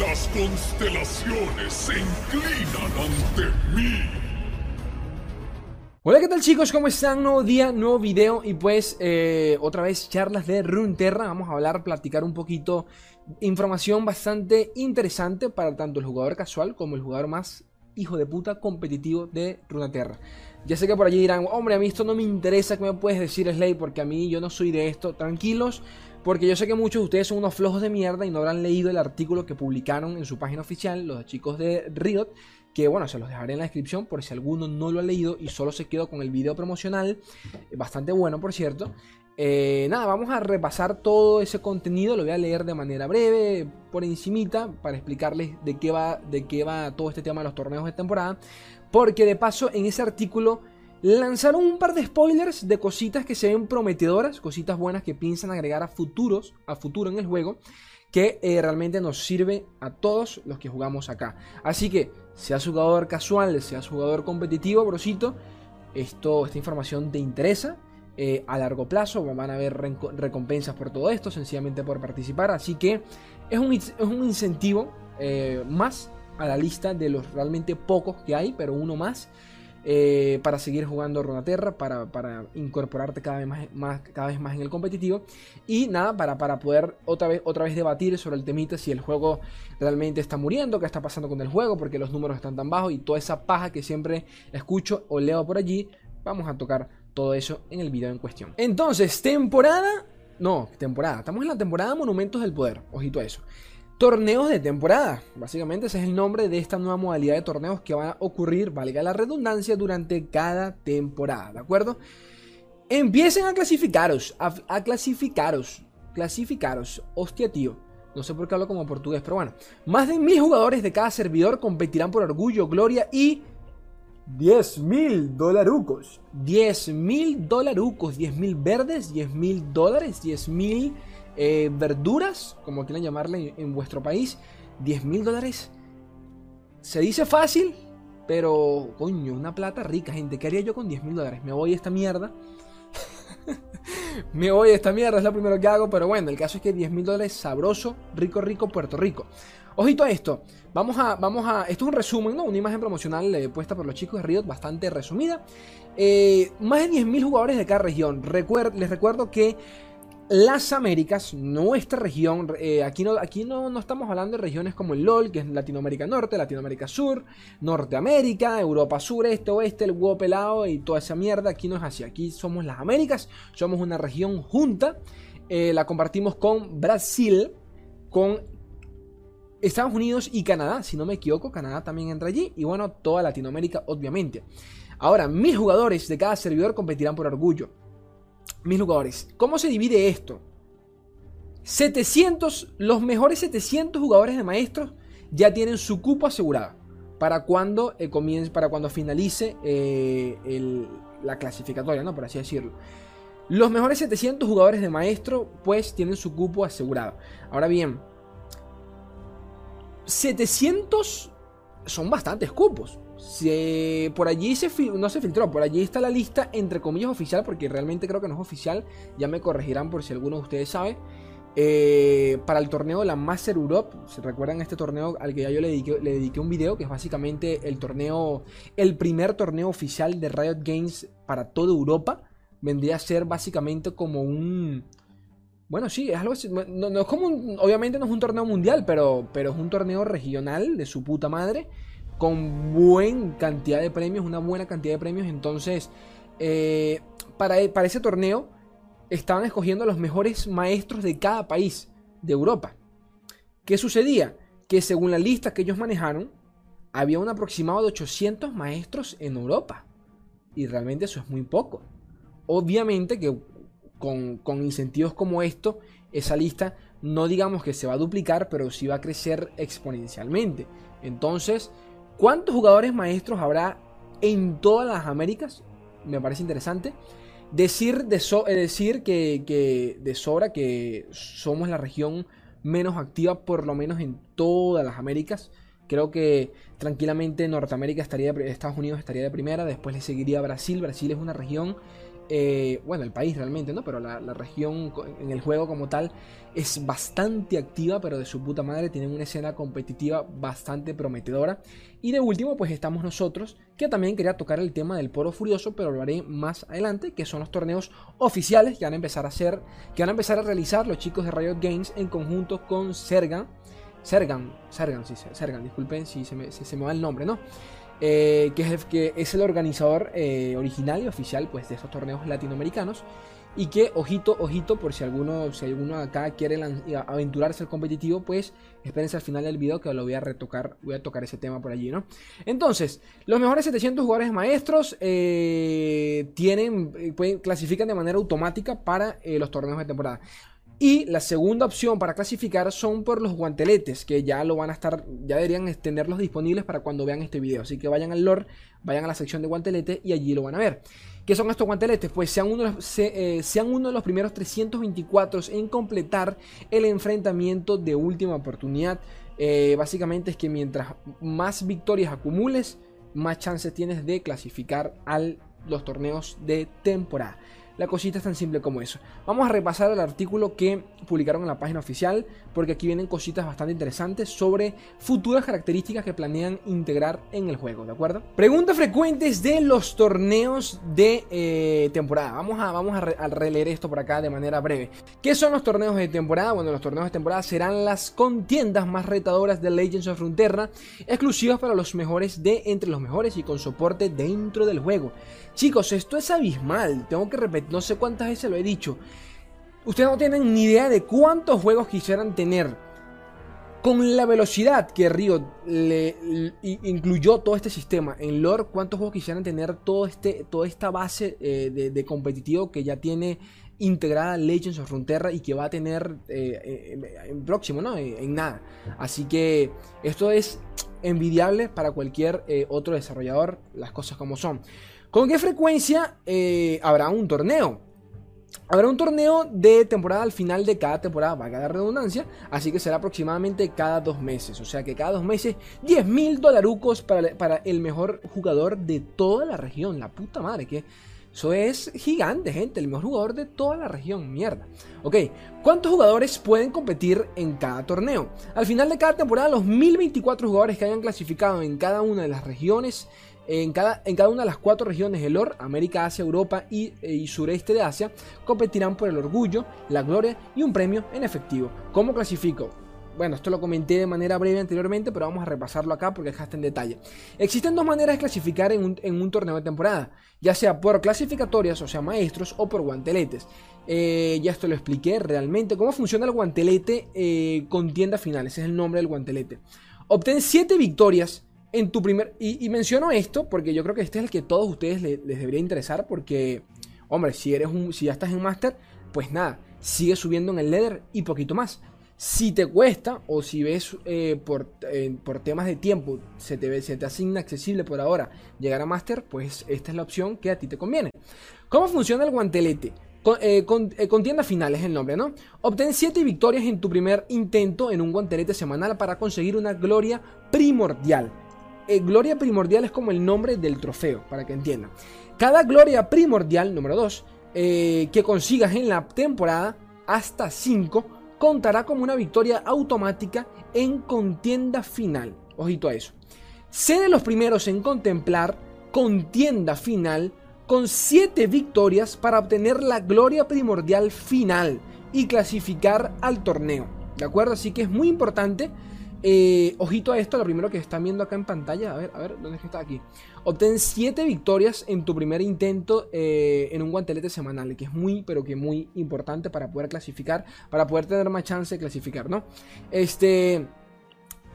Las constelaciones se inclinan ante mí. Hola, ¿qué tal chicos? ¿Cómo están? Nuevo día, nuevo video y pues eh, otra vez charlas de Runeterra. Vamos a hablar, platicar un poquito información bastante interesante para tanto el jugador casual como el jugador más hijo de puta competitivo de Runeterra. Ya sé que por allí dirán, hombre, a mí esto no me interesa, ¿qué me puedes decir, Slay? Porque a mí yo no soy de esto. Tranquilos, porque yo sé que muchos de ustedes son unos flojos de mierda y no habrán leído el artículo que publicaron en su página oficial los chicos de Riot. Que bueno, se los dejaré en la descripción por si alguno no lo ha leído y solo se quedó con el video promocional. Bastante bueno, por cierto. Eh, nada, vamos a repasar todo ese contenido, lo voy a leer de manera breve, por encimita, para explicarles de qué va, de qué va todo este tema de los torneos de temporada. Porque de paso, en ese artículo lanzaron un par de spoilers de cositas que se ven prometedoras, cositas buenas que piensan agregar a futuros, a futuro en el juego, que eh, realmente nos sirve a todos los que jugamos acá. Así que, seas jugador casual, seas jugador competitivo, brosito, esto, esta información te interesa. Eh, a largo plazo van a haber recompensas por todo esto, sencillamente por participar. Así que es un, es un incentivo eh, más a la lista de los realmente pocos que hay, pero uno más. Eh, para seguir jugando Runaterra, para, para incorporarte cada vez más, cada vez más en el competitivo. Y nada, para, para poder otra vez, otra vez debatir sobre el temita si el juego realmente está muriendo, qué está pasando con el juego, porque los números están tan bajos y toda esa paja que siempre escucho o leo por allí. Vamos a tocar todo eso en el video en cuestión. Entonces, temporada... No, temporada. Estamos en la temporada Monumentos del Poder. Ojito a eso. Torneos de temporada. Básicamente ese es el nombre de esta nueva modalidad de torneos que van a ocurrir, valga la redundancia, durante cada temporada. ¿De acuerdo? Empiecen a clasificaros. A, clasificaros. Clasificaros. Hostia, tío. No sé por qué hablo como portugués, pero bueno. Más de mil jugadores de cada servidor competirán por orgullo, gloria y 10 mil dolarucos. 10 mil dolarucos. 10 mil verdes, 10 mil dólares, 10 mil eh, verduras, como quieran llamarle en vuestro país, 10 mil dólares. Se dice fácil, pero coño, una plata rica, gente. ¿Qué haría yo con 10 mil dólares? Me voy a esta mierda. Me voy a esta mierda, es lo primero que hago. Pero bueno, el caso es que 10 mil dólares sabroso, rico, rico, Puerto Rico. Ojito a esto. Vamos a, vamos a. Esto es un resumen, ¿no? Una imagen promocional eh, puesta por los chicos de Riot, bastante resumida. Eh, más de 10.000 jugadores de cada región. les recuerdo que las Américas, nuestra región, eh, aquí, no, aquí no, no, estamos hablando de regiones como el LOL, que es Latinoamérica Norte, Latinoamérica Sur, Norteamérica, Europa Sur, Este, Oeste, el huevo pelado y toda esa mierda. Aquí no es así, aquí somos las Américas, somos una región junta, eh, la compartimos con Brasil, con Estados Unidos y Canadá, si no me equivoco, Canadá también entra allí, y bueno, toda Latinoamérica, obviamente. Ahora, mis jugadores de cada servidor competirán por orgullo mis jugadores. ¿Cómo se divide esto? 700, los mejores 700 jugadores de maestros ya tienen su cupo asegurado para cuando eh, comience, para cuando finalice eh, la clasificatoria, ¿no? Por así decirlo. Los mejores 700 jugadores de maestro, pues, tienen su cupo asegurado. Ahora bien, 700 son bastantes cupos por allí se no se filtró, por allí está la lista entre comillas oficial, porque realmente creo que no es oficial, ya me corregirán por si alguno de ustedes sabe. Eh, para el torneo de la Master Europe, ¿se recuerdan este torneo al que ya yo le dediqué, un video? Que es básicamente el torneo, el primer torneo oficial de Riot Games para toda Europa. Vendría a ser básicamente como un, bueno, sí, es algo No, es como obviamente no es un torneo mundial, pero, pero es un torneo regional de su puta madre con buena cantidad de premios, una buena cantidad de premios. Entonces, eh, para, para ese torneo estaban escogiendo a los mejores maestros de cada país de Europa. ¿Qué sucedía? Que según la lista que ellos manejaron, había un aproximado de 800 maestros en Europa. Y realmente eso es muy poco. Obviamente que con, con, incentivos como esto, esa lista no digamos que se va a duplicar, pero sí va a crecer exponencialmente. Entonces, ¿Cuántos jugadores maestros habrá en todas las Américas? Me parece interesante. Decir, de eh, decir que, de sobra que somos la región menos activa, por lo menos en todas las Américas. Creo que tranquilamente Norteamérica estaría, Estados Unidos estaría de primera, después le seguiría Brasil. Brasil es una región eh, bueno, el país realmente, ¿no? Pero la, región en el juego como tal es bastante activa, pero de su puta madre tienen una escena competitiva bastante prometedora. Y de último, pues estamos nosotros, que también quería tocar el tema del Poro Furioso, pero lo haré más adelante, que son los torneos oficiales que van a empezar a hacer, que van a empezar a realizar los chicos de Riot Games en conjunto con Sergan. Sergan, Sergan, sí, Sergan, disculpen si se me, si se me va el nombre, ¿no? Eh, que, es, que, es, el organizador eh, original y oficial pues, de estos torneos latinoamericanos. Y que, ojito, ojito, por si alguno, si alguno acá quiere aventurarse al competitivo, pues espérense al final del video que lo voy a retocar, voy a tocar ese tema por allí, ¿no? Entonces, los mejores 700 jugadores maestros eh, tienen, pueden, clasifican de manera automática para los torneos de temporada. Y la segunda opción para clasificar son por los guanteletes, que ya lo van a estar, ya deberían tenerlos disponibles para cuando vean este video. Así que vayan al lore, vayan a la sección de guantelete y allí lo van a ver. ¿Qué son estos guanteletes? Pues sean uno, de los, eh, sean de los primeros 324 en completar el enfrentamiento de última oportunidad. Eh, básicamente es que mientras más victorias acumules, más chances tienes de clasificar a los torneos de temporada. La cosita es tan simple como eso. Vamos a repasar el artículo que publicaron en la página oficial, porque aquí vienen cositas bastante interesantes sobre futuras características que planean integrar en el juego, ¿de acuerdo? Preguntas frecuentes de los torneos de eh, temporada. Vamos, a, vamos a, releer esto por acá de manera breve. ¿Qué son los torneos de temporada? Bueno, los torneos de temporada serán las contiendas más retadoras de Legends of Runeterra, exclusivas para los mejores de entre los mejores y con soporte dentro del juego. Chicos, esto es abismal. Tengo que repetir, no sé cuántas veces lo he dicho. Ustedes no tienen ni idea de cuántos juegos quisieran tener. Con la velocidad que Riot le, incluyó todo este sistema en lore, ¿cuántos juegos quisieran tener todo este, toda esta base eh, de, competitivo que ya tiene integrada Legends of Runeterra y que va a tener eh, en, próximo, ¿no? En, nada. Así que esto es envidiable para cualquier eh, otro desarrollador, las cosas como son. ¿Con qué frecuencia eh, habrá un torneo? Habrá un torneo de temporada al final de cada temporada, valga la redundancia, así que será aproximadamente cada dos meses. O sea que cada dos meses, 10 mil dolarucos para, para, el mejor jugador de toda la región. La puta madre, que eso es gigante, gente. El mejor jugador de toda la región, mierda. Ok, ¿cuántos jugadores pueden competir en cada torneo? Al final de cada temporada, los 1024 jugadores que hayan clasificado en cada una de las regiones en cada, en cada una de las cuatro regiones del OR, América, Asia, Europa y, eh, y, sureste de Asia, competirán por el orgullo, la gloria y un premio en efectivo. ¿Cómo clasifico? Bueno, esto lo comenté de manera breve anteriormente, pero vamos a repasarlo acá porque está en detalle. Existen dos maneras de clasificar en un, torneo de temporada, ya sea por clasificatorias, o sea, maestros, o por guanteletes. Eh, ya esto lo expliqué realmente. ¿Cómo funciona el guantelete eh, con tienda final? Ese es el nombre del guantelete. Obtén 7 victorias en tu primer. Y, menciono esto porque yo creo que este es el que todos ustedes les debería interesar. Porque, hombre, si eres un. Si ya estás en Master, pues nada, sigue subiendo en el leather y poquito más. Si te cuesta o si ves eh, por, eh, por, temas de tiempo se te, se te asigna accesible por ahora llegar a Master, pues esta es la opción que a ti te conviene. ¿Cómo funciona el guantelete? Con, eh, contienda final es el nombre, ¿no? Obtén 7 victorias en tu primer intento en un guantelete semanal para conseguir una gloria primordial. Gloria primordial es como el nombre del trofeo, para que entiendan. Cada gloria primordial, número 2, eh, que consigas en la temporada, hasta 5, contará como una victoria automática en contienda final. Ojito a eso. Sé de los primeros en contemplar contienda final con 7 victorias para obtener la gloria primordial final y clasificar al torneo. ¿De acuerdo? Así que es muy importante eh, ojito a esto, lo primero que están viendo acá en pantalla. A ver, a ver, ¿dónde está aquí? Obtén 7 victorias en tu primer intento eh, en un guantelete semanal, que es muy, pero que muy importante para poder clasificar, para poder tener más chance de clasificar, ¿no? Este.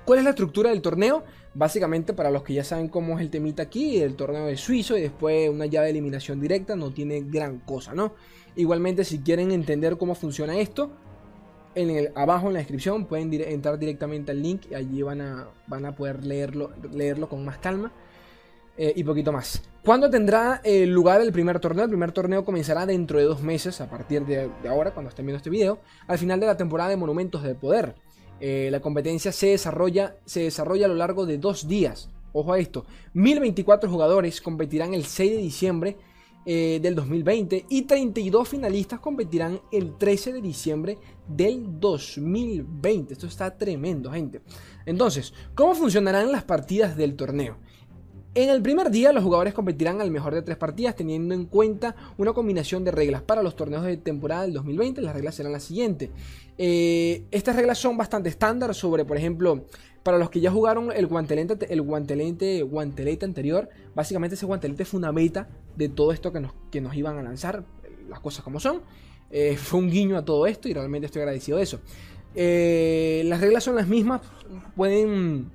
¿Cuál es la estructura del torneo? Básicamente, para los que ya saben cómo es el temita aquí, el torneo es suizo y después una llave de eliminación directa no tiene gran cosa, ¿no? Igualmente, si quieren entender cómo funciona esto, en el, abajo en la descripción pueden entrar directamente al link y allí van a, van a poder leerlo, leerlo con más calma eh, y poquito más. ¿Cuándo tendrá eh, lugar el primer torneo? El primer torneo comenzará dentro de dos meses, a partir de, ahora, cuando estén viendo este video, al final de la temporada de Monumentos de Poder. Eh, la competencia se desarrolla, se desarrolla a lo largo de dos días. Ojo a esto, 1024 jugadores competirán el 6 de diciembre eh, del 2020 y 32 finalistas competirán el 13 de diciembre del 2020. Esto está tremendo, gente. Entonces, ¿cómo funcionarán las partidas del torneo? En el primer día los jugadores competirán al mejor de tres partidas teniendo en cuenta una combinación de reglas para los torneos de temporada del 2020. Las reglas serán las siguientes. Eh, estas reglas son bastante estándar sobre, por ejemplo, para los que ya jugaron el guantelete, el guantelete, guantelete anterior, básicamente ese guantelete fue una beta de todo esto que nos, que nos iban a lanzar, las cosas como son. Eh, fue un guiño a todo esto y realmente estoy agradecido de eso. Eh, las reglas son las mismas, pueden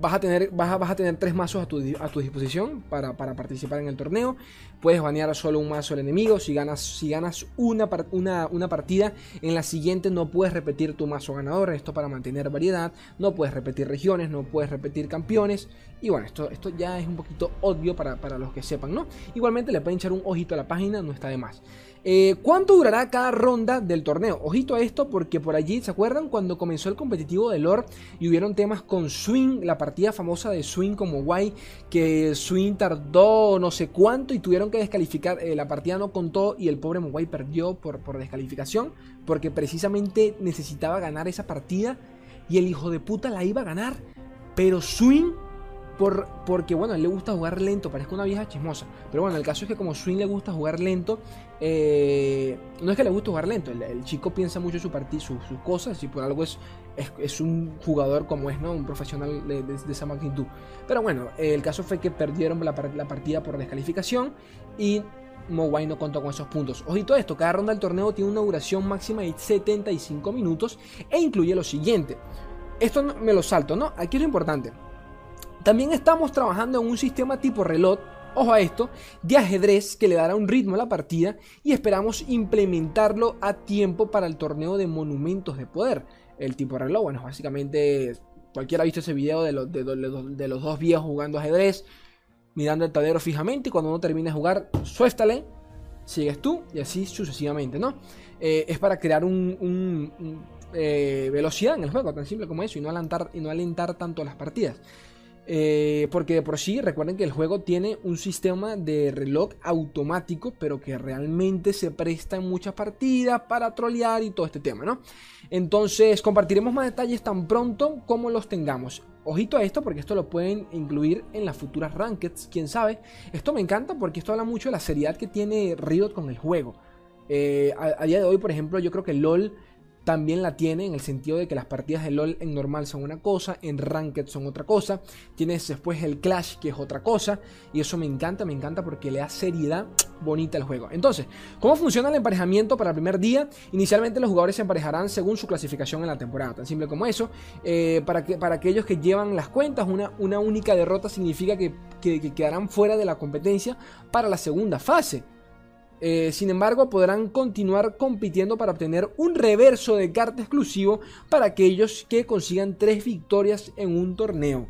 vas a tener, vas vas a tener tres mazos a tu, a tu disposición para, participar en el torneo. Puedes banear solo un mazo al enemigo. Si ganas, si ganas una, una, una, partida, en la siguiente no puedes repetir tu mazo ganador. Esto para mantener variedad. No puedes repetir regiones, no puedes repetir campeones. Y bueno, esto, esto ya es un poquito obvio para, para los que sepan, ¿no? Igualmente le pueden echar un ojito a la página, no está de más. Eh, ¿Cuánto durará cada ronda del torneo? Ojito a esto porque por allí, ¿se acuerdan cuando comenzó el competitivo de lore y hubieron temas con Swing, la partida famosa de Swing como guay, que Swing tardó no sé cuánto y tuvieron que descalificar, eh, la partida no contó y el pobre Mogwai perdió por, por descalificación porque precisamente necesitaba ganar esa partida y el hijo de puta la iba a ganar, pero Swing por, porque, bueno, a él le gusta jugar lento, parezca una vieja chismosa. Pero bueno, el caso es que como Swing le gusta jugar lento, eh, no es que le guste jugar lento, el, chico piensa mucho su partido, sus cosas, y por algo es, es, un jugador como es, ¿no? Un profesional de, esa magnitud. Pero bueno, el caso fue que perdieron la, partida por descalificación y Mowai no contó con esos puntos. Ojito esto, cada ronda del torneo tiene una duración máxima de 75 minutos e incluye lo siguiente. Esto me lo salto, ¿no? Aquí es lo importante. También estamos trabajando en un sistema tipo reloj, ojo a esto, de ajedrez que le dará un ritmo a la partida y esperamos implementarlo a tiempo para el torneo de monumentos de poder. El tipo reloj, bueno, básicamente cualquiera ha visto ese video de, los, de, los dos viejos jugando ajedrez, mirando el tablero fijamente y cuando uno termine de jugar, suéstale, sigues tú y así sucesivamente, ¿no? Eh, es para crear un, eh, velocidad en el juego, tan simple como eso, y no alentar, y no alentar tanto las partidas. Eh, porque de por sí, recuerden que el juego tiene un sistema de reloj automático, pero que realmente se presta en muchas partidas para trolear y todo este tema, ¿no? Entonces, compartiremos más detalles tan pronto como los tengamos. Ojito a esto porque esto lo pueden incluir en las futuras rankeds, quién sabe. Esto me encanta porque esto habla mucho de la seriedad que tiene Riot con el juego. Eh, a, día de hoy, por ejemplo, yo creo que LOL también la tiene en el sentido de que las partidas de LOL en normal son una cosa, en Ranked son otra cosa, tienes después el Clash que es otra cosa, y eso me encanta, me encanta porque le da seriedad bonita al juego. Entonces, ¿cómo funciona el emparejamiento para el primer día? Inicialmente los jugadores se emparejarán según su clasificación en la temporada, tan simple como eso. Eh, para, que, para aquellos que llevan las cuentas, una, una única derrota significa que quedarán fuera de la competencia para la segunda fase. Eh, sin embargo, podrán continuar compitiendo para obtener un reverso de carta exclusivo para aquellos que consigan tres victorias en un torneo.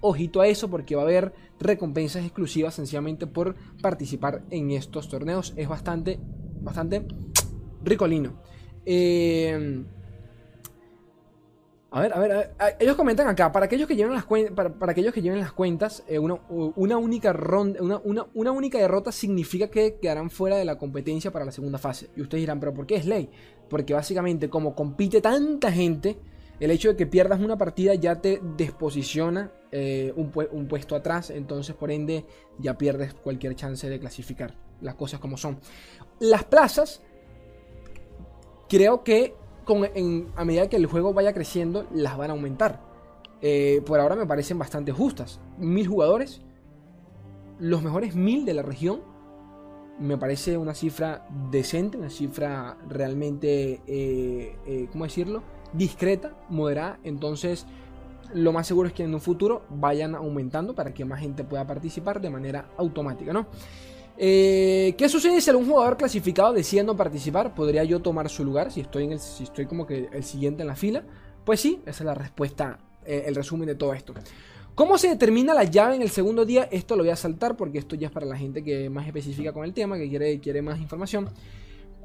Ojito a eso porque va a haber recompensas exclusivas sencillamente por participar en estos torneos. Es bastante, bastante ricolino. Eh, a ver, a ver, ellos comentan acá, para aquellos que lleven las, para, para aquellos que lleven las cuentas, eh, una, única ronda, una, única derrota significa que quedarán fuera de la competencia para la segunda fase. Y ustedes dirán, pero ¿por qué es ley? Porque básicamente como compite tanta gente, el hecho de que pierdas una partida ya te desposiciona eh, un puesto atrás, entonces por ende ya pierdes cualquier chance de clasificar las cosas como son. Las plazas, creo que a medida que el juego vaya creciendo, las van a aumentar. Eh, por ahora me parecen bastante justas. Mil jugadores, los mejores mil de la región. Me parece una cifra decente, una cifra realmente, eh, eh, ¿cómo decirlo? Discreta, moderada. Entonces, lo más seguro es que en un futuro vayan aumentando para que más gente pueda participar de manera automática, ¿no? Eh, ¿Qué sucede si algún jugador clasificado decide no participar? ¿Podría yo tomar su lugar si estoy, en el, si estoy como que el siguiente en la fila? Pues sí, esa es la respuesta, eh, el resumen de todo esto. ¿Cómo se determina la llave en el segundo día? Esto lo voy a saltar porque esto ya es para la gente que más específica con el tema, que quiere, quiere más información.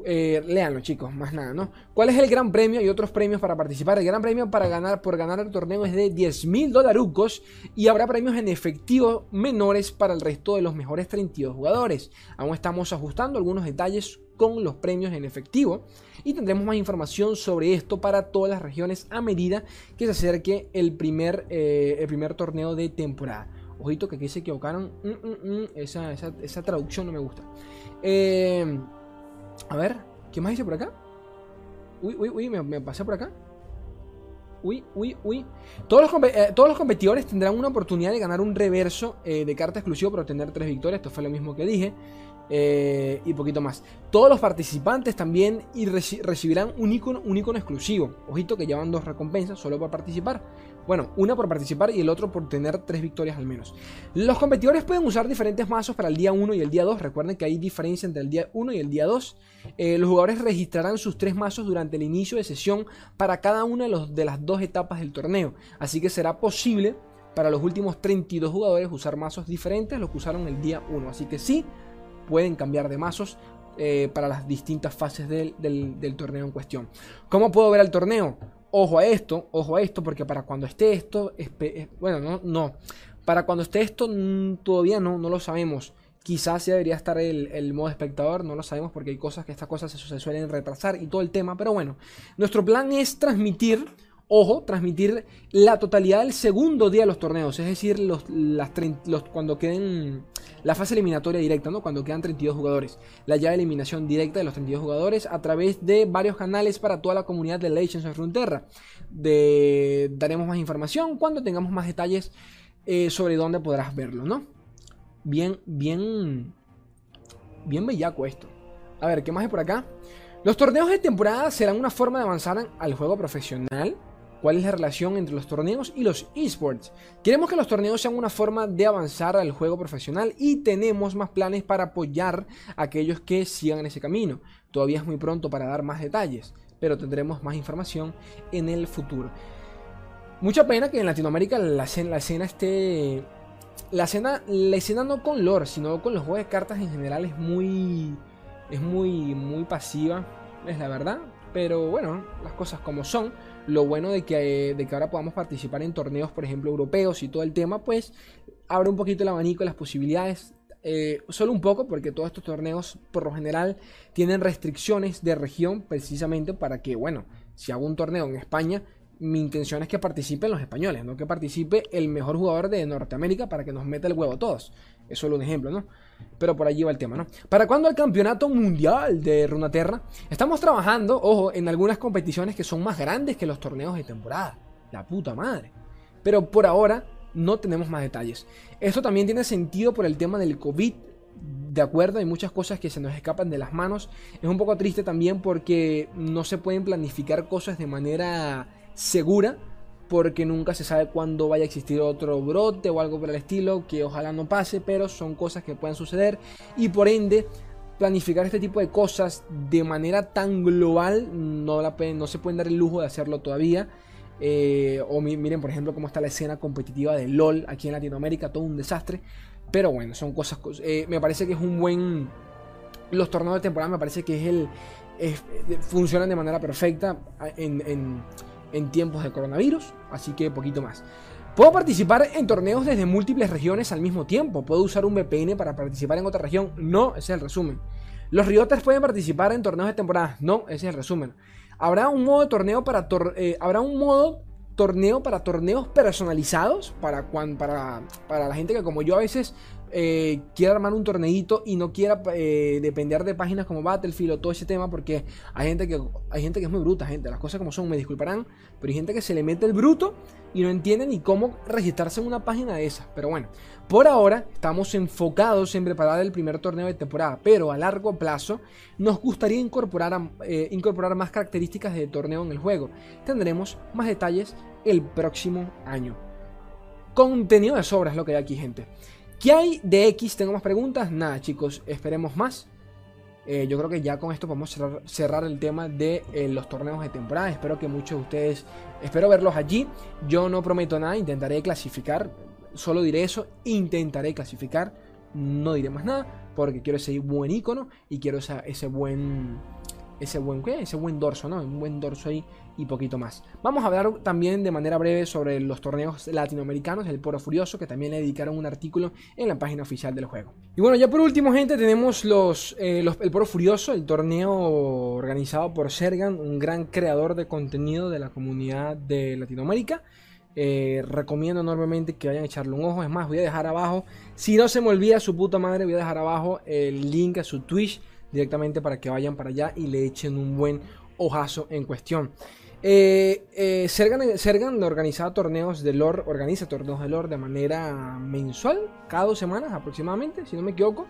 Eh, léanlo, chicos, más nada, ¿no? ¿Cuál es el gran premio y otros premios para participar? El gran premio para ganar por ganar el torneo es de 10 mil dolarucos y habrá premios en efectivo menores para el resto de los mejores 32 jugadores. Aún estamos ajustando algunos detalles con los premios en efectivo y tendremos más información sobre esto para todas las regiones a medida que se acerque el primer, eh, el primer torneo de temporada. Ojito que aquí se equivocaron. Mm, mm, mm, esa, esa, traducción no me gusta. Eh, a ver, ¿qué más dice por acá? Uy, uy, uy, me, pasé por acá. Uy, uy, uy. Todos los, eh, todos los competidores tendrán una oportunidad de ganar un reverso de carta exclusivo para obtener tres victorias. Esto fue lo mismo que dije. Eh, y poquito más. Todos los participantes también y recibirán un icono, un icono exclusivo. Ojito que llevan dos recompensas solo por participar. Bueno, una por participar y el otro por tener tres victorias al menos. Los competidores pueden usar diferentes mazos para el día 1 y el día 2. Recuerden que hay diferencia entre el día 1 y el día 2. Eh, los jugadores registrarán sus tres mazos durante el inicio de sesión para cada una de, las dos etapas del torneo. Así que será posible para los últimos 32 jugadores usar mazos diferentes a los que usaron el día 1. Así que sí, pueden cambiar de mazos eh, para las distintas fases del, torneo en cuestión. ¿Cómo puedo ver el torneo? Ojo a esto, ojo a esto, porque para cuando esté esto, bueno, no, no, para cuando esté esto todavía no, no lo sabemos. Quizás ya debería estar el, modo espectador, no lo sabemos porque hay cosas que estas cosas se suelen retrasar y todo el tema, pero bueno, nuestro plan es transmitir Ojo, transmitir la totalidad del segundo día de los torneos, es decir, los, cuando queden la fase eliminatoria directa, ¿no? cuando quedan 32 jugadores, la llave de eliminación directa de los 32 jugadores a través de varios canales para toda la comunidad de Legends of Runeterra. Daremos más información cuando tengamos más detalles eh, sobre dónde podrás verlo, ¿no? Bien, bien, bien bellaco esto. A ver, ¿qué más hay por acá? Los torneos de temporada serán una forma de avanzar al juego profesional cuál es la relación entre los torneos y los esports. Queremos que los torneos sean una forma de avanzar al juego profesional y tenemos más planes para apoyar a aquellos que sigan ese camino. Todavía es muy pronto para dar más detalles, pero tendremos más información en el futuro. Mucha pena que en Latinoamérica la escena, esté... La escena, la escena no con lore, sino con los juegos de cartas en general es muy... Es muy, muy pasiva, es la verdad. Pero bueno, las cosas como son. Lo bueno de que, de que ahora podamos participar en torneos, por ejemplo, europeos y todo el tema, pues abre un poquito el abanico de las posibilidades. Eh, solo un poco, porque todos estos torneos por lo general tienen restricciones de región precisamente para que, bueno, si hago un torneo en España, mi intención es que participen los españoles, no que participe el mejor jugador de Norteamérica para que nos meta el huevo todos. Es solo un ejemplo, ¿no? Pero por allí va el tema, ¿no? ¿Para cuándo el campeonato mundial de Runaterra? Estamos trabajando, ojo, en algunas competiciones que son más grandes que los torneos de temporada. La puta madre. Pero por ahora no tenemos más detalles. Esto también tiene sentido por el tema del COVID. De acuerdo, hay muchas cosas que se nos escapan de las manos. Es un poco triste también porque no se pueden planificar cosas de manera segura porque nunca se sabe cuándo vaya a existir otro brote o algo por el estilo, que ojalá no pase, pero son cosas que pueden suceder y por ende planificar este tipo de cosas de manera tan global no, la, no se pueden dar el lujo de hacerlo todavía. Eh, o miren, por ejemplo, cómo está la escena competitiva de LOL aquí en Latinoamérica, todo un desastre. Pero bueno, son cosas. Eh, me parece que es un buen. Los torneos de temporada me parece que es el. funcionan de manera perfecta en en tiempos de coronavirus, así que poquito más. Puedo participar en torneos desde múltiples regiones al mismo tiempo. Puedo usar un VPN para participar en otra región. No, ese es el resumen. Los rioters pueden participar en torneos de temporada. No, ese es el resumen. Habrá un modo torneo para eh, habrá un modo torneo para torneos personalizados para, para, para la gente que como yo a veces eh, quiera armar un torneito y no quiera eh, depender de páginas como Battlefield o todo ese tema, porque hay gente que hay gente que es muy bruta, gente, las cosas como son, me disculparán, pero hay gente que se le mete el bruto y no entiende ni cómo registrarse en una página de esas. Pero bueno, por ahora estamos enfocados en preparar el primer torneo de temporada, pero a largo plazo nos gustaría incorporar, eh, incorporar más características de torneo en el juego. Tendremos más detalles el próximo año. Contenido de sobras lo que hay aquí, gente. ¿Qué hay de X? ¿Tengo más preguntas? Nada, chicos, esperemos más. Eh, yo creo que ya con esto podemos cerrar, el tema de eh, los torneos de temporada. Espero que muchos de ustedes, espero verlos allí. Yo no prometo nada, intentaré clasificar. Solo diré eso, intentaré clasificar. No diré más nada porque quiero ese buen icono y quiero ese buen ese buen, ese buen dorso, ¿no? Un buen dorso ahí y poquito más. Vamos a hablar también de manera breve sobre los torneos latinoamericanos, el Poro Furioso, que también le dedicaron un artículo en la página oficial del juego. Y bueno, ya por último, gente, tenemos los, eh, el Poro Furioso, el torneo organizado por Sergan, un gran creador de contenido de la comunidad de Latinoamérica. Eh, recomiendo enormemente que vayan a echarle un ojo. Es más, voy a dejar abajo, si no se me olvida su puta madre, voy a dejar abajo el link a su Twitch directamente para que vayan para allá y le echen un buen ojazo en cuestión. Eh, eh, Sergan, organiza torneos de lore, organiza torneos de lore de manera mensual, cada dos semanas aproximadamente, si no me equivoco.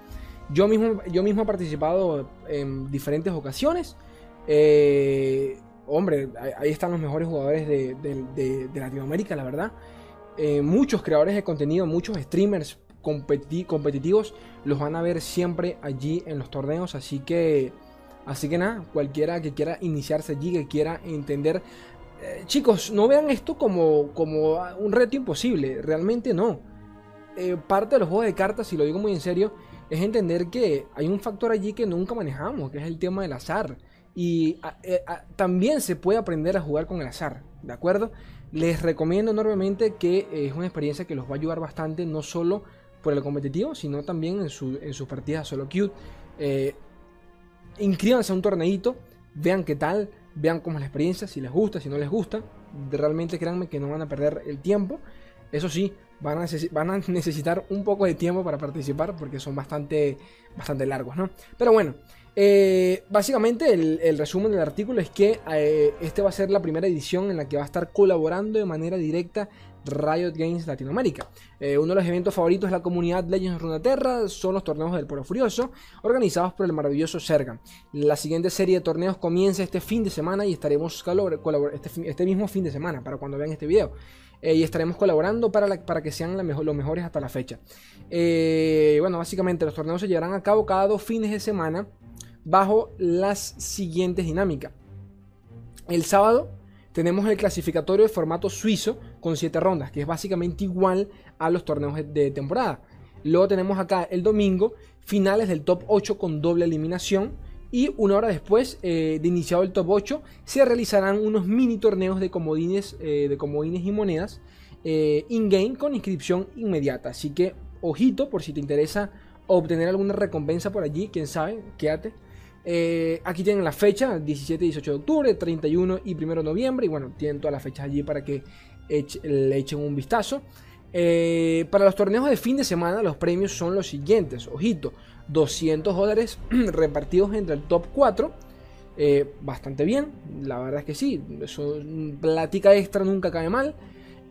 Yo mismo, yo mismo he participado en diferentes ocasiones. Eh, hombre, ahí están los mejores jugadores de, Latinoamérica, la verdad. Muchos creadores de contenido, muchos streamers competitivos los van a ver siempre allí en los torneos. Así que, así que nada, cualquiera que quiera iniciarse allí, que quiera entender. Eh, chicos, no vean esto como, como un reto imposible, realmente no. Eh, parte de los juegos de cartas, si lo digo muy en serio, es entender que hay un factor allí que nunca manejamos, que es el tema del azar. Y eh, también se puede aprender a jugar con el azar, ¿de acuerdo? Les recomiendo enormemente que es una experiencia que los va a ayudar bastante, no solo por el competitivo, sino también en, su, en sus partidas solo cute. Eh, inscríbanse a un torneito, vean qué tal, vean cómo es la experiencia, si les gusta, si no les gusta. Realmente créanme que no van a perder el tiempo. Eso sí, van a, necesitar un poco de tiempo para participar porque son bastante, bastante largos, ¿no? Pero bueno, eh, básicamente el, resumen del artículo es que eh, este va a ser la primera edición en la que va a estar colaborando de manera directa Riot Games Latinoamérica. Eh, uno de los eventos favoritos de la comunidad Legends Runeterra son los torneos del Poro Furioso, organizados por el maravilloso Serga. La siguiente serie de torneos comienza este fin de semana y estaremos este, este, mismo fin de semana, para cuando vean este video. y estaremos colaborando para, para que sean los mejores hasta la fecha. bueno, básicamente los torneos se llevarán a cabo cada dos fines de semana bajo las siguientes dinámicas. El sábado tenemos el clasificatorio de formato suizo con 7 rondas, que es básicamente igual a los torneos de temporada. Luego tenemos acá el domingo finales del top 8 con doble eliminación. Y una hora después eh, de iniciado el top 8 se realizarán unos mini torneos de comodines, eh, de comodines y monedas eh, in-game con inscripción inmediata. Así que ojito por si te interesa obtener alguna recompensa por allí, quién sabe, quédate. Aquí tienen la fecha, 17 y 18 de octubre, 31 y 1 de noviembre. Y bueno, tienen todas las fechas allí para que le echen un vistazo. Eh, para los torneos de fin de semana, los premios son los siguientes. Ojito, 200 dólares repartidos entre el top 4. Eh, bastante bien, la verdad es que sí. Eso, platica extra nunca cae mal.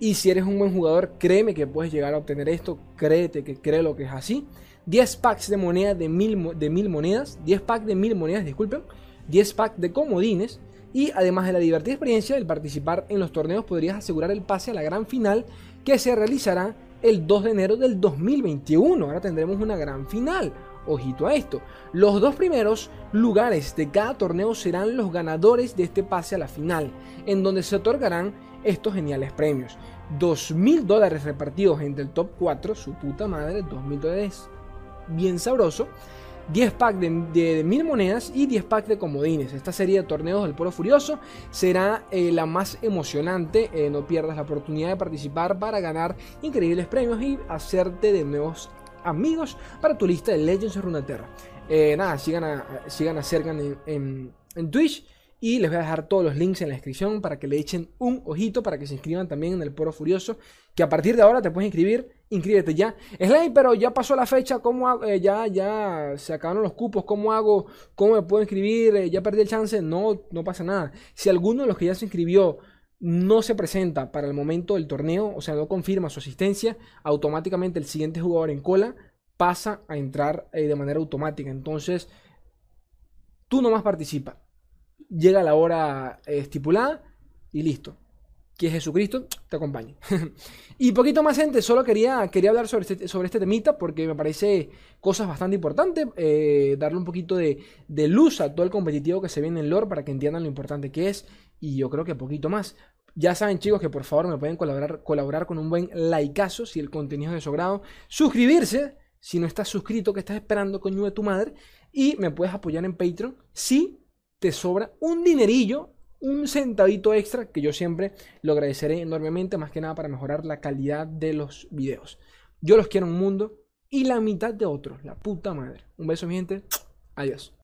Y si eres un buen jugador, créeme que puedes llegar a obtener esto. Créete que cree lo que es así. 10 packs de moneda de mil, de mil monedas, 10 packs de mil monedas, disculpen, 10 packs de comodines y además de la divertida experiencia del participar en los torneos podrías asegurar el pase a la gran final que se realizará el 2 de enero del 2021. Ahora tendremos una gran final. Ojito a esto. Los dos primeros lugares de cada torneo serán los ganadores de este pase a la final, en donde se otorgarán estos geniales premios. 2.000 dólares repartidos entre el top 4, su puta madre, 2.000 dólares bien sabroso. 10 packs de, mil monedas y 10 packs de comodines. Esta serie de torneos del Polo Furioso será eh, la más emocionante. Eh, no pierdas la oportunidad de participar para ganar increíbles premios y hacerte de nuevos amigos para tu lista de Legends of Runeterra. Eh, nada, sigan a, sigan en Twitch. Y les voy a dejar todos los links en la descripción para que le echen un ojito, para que se inscriban también en el Poro Furioso. Que a partir de ahora te puedes inscribir, inscríbete ya. Slay, pero ya pasó la fecha, ¿cómo hago? Eh, ya, ya se acabaron los cupos, ¿cómo hago? ¿Cómo me puedo inscribir? Eh, ¿Ya perdí el chance? No, no pasa nada. Si alguno de los que ya se inscribió no se presenta para el momento del torneo, o sea, no confirma su asistencia, automáticamente el siguiente jugador en cola pasa a entrar eh, de manera automática. Entonces, tú nomás participa llega la hora eh, estipulada y listo. Que Jesucristo te acompañe. y poquito más gente, solo quería, quería hablar sobre este, sobre este temita porque me parece cosas bastante importantes. Eh, darle un poquito de, luz a todo el competitivo que se viene en lore para que entiendan lo importante que es. Y yo creo que poquito más. Ya saben chicos que por favor me pueden colaborar, colaborar con un buen likeazo si el contenido es de su grado. Suscribirse si no estás suscrito, que estás esperando coño de tu madre. Y me puedes apoyar en Patreon si te sobra un dinerillo, un centavito extra, que yo siempre lo agradeceré enormemente, más que nada para mejorar la calidad de los videos. Yo los quiero un mundo y la mitad de otros, la puta madre. Un beso, mi gente. Adiós.